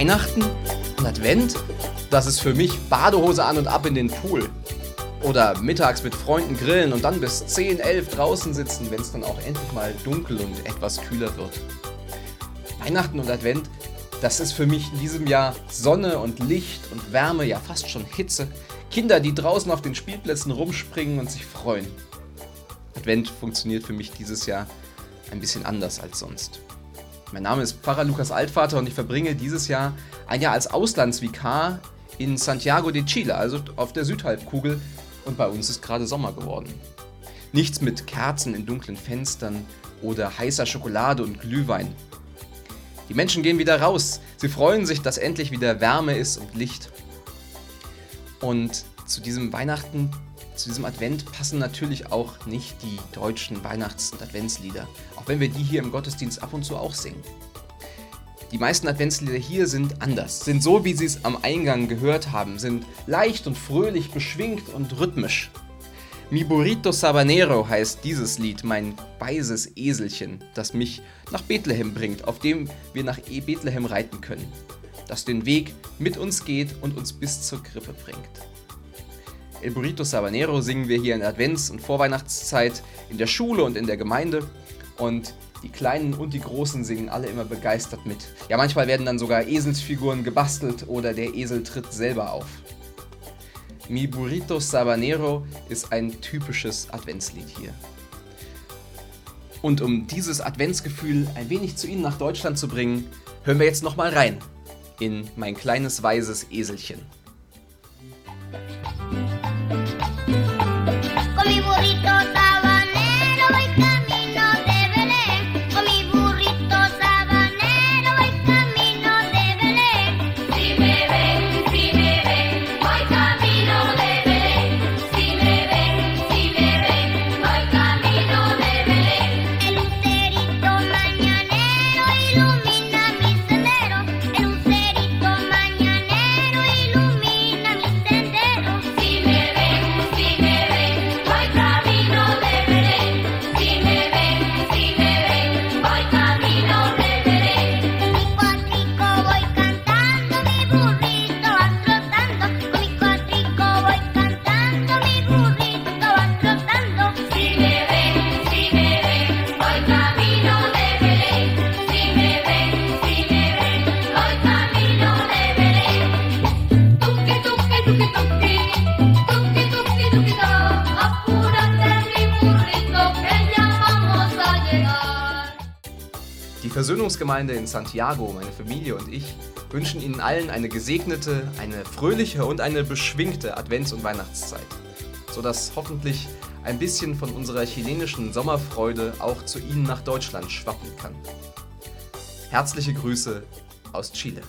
Weihnachten und Advent, das ist für mich Badehose an und ab in den Pool. Oder mittags mit Freunden grillen und dann bis 10, 11 draußen sitzen, wenn es dann auch endlich mal dunkel und etwas kühler wird. Weihnachten und Advent, das ist für mich in diesem Jahr Sonne und Licht und Wärme, ja fast schon Hitze. Kinder, die draußen auf den Spielplätzen rumspringen und sich freuen. Advent funktioniert für mich dieses Jahr ein bisschen anders als sonst. Mein Name ist Pfarrer Lukas Altvater und ich verbringe dieses Jahr ein Jahr als Auslandsvikar in Santiago de Chile, also auf der Südhalbkugel, und bei uns ist gerade Sommer geworden. Nichts mit Kerzen in dunklen Fenstern oder heißer Schokolade und Glühwein. Die Menschen gehen wieder raus. Sie freuen sich, dass endlich wieder Wärme ist und Licht. Und zu diesem Weihnachten, zu diesem Advent passen natürlich auch nicht die deutschen Weihnachts- und Adventslieder, auch wenn wir die hier im Gottesdienst ab und zu auch singen. Die meisten Adventslieder hier sind anders, sind so, wie Sie es am Eingang gehört haben, sind leicht und fröhlich, beschwingt und rhythmisch. Mi burrito sabanero heißt dieses Lied, mein weißes Eselchen, das mich nach Bethlehem bringt, auf dem wir nach e Bethlehem reiten können, das den Weg mit uns geht und uns bis zur Krippe bringt. El Burrito Sabanero singen wir hier in Advents- und Vorweihnachtszeit in der Schule und in der Gemeinde und die Kleinen und die Großen singen alle immer begeistert mit. Ja, manchmal werden dann sogar Eselsfiguren gebastelt oder der Esel tritt selber auf. Mi Burrito Sabanero ist ein typisches Adventslied hier. Und um dieses Adventsgefühl ein wenig zu Ihnen nach Deutschland zu bringen, hören wir jetzt nochmal rein in mein kleines weißes Eselchen. Die Versöhnungsgemeinde in Santiago, meine Familie und ich wünschen Ihnen allen eine gesegnete, eine fröhliche und eine beschwingte Advents- und Weihnachtszeit, sodass hoffentlich ein bisschen von unserer chilenischen Sommerfreude auch zu Ihnen nach Deutschland schwappen kann. Herzliche Grüße aus Chile.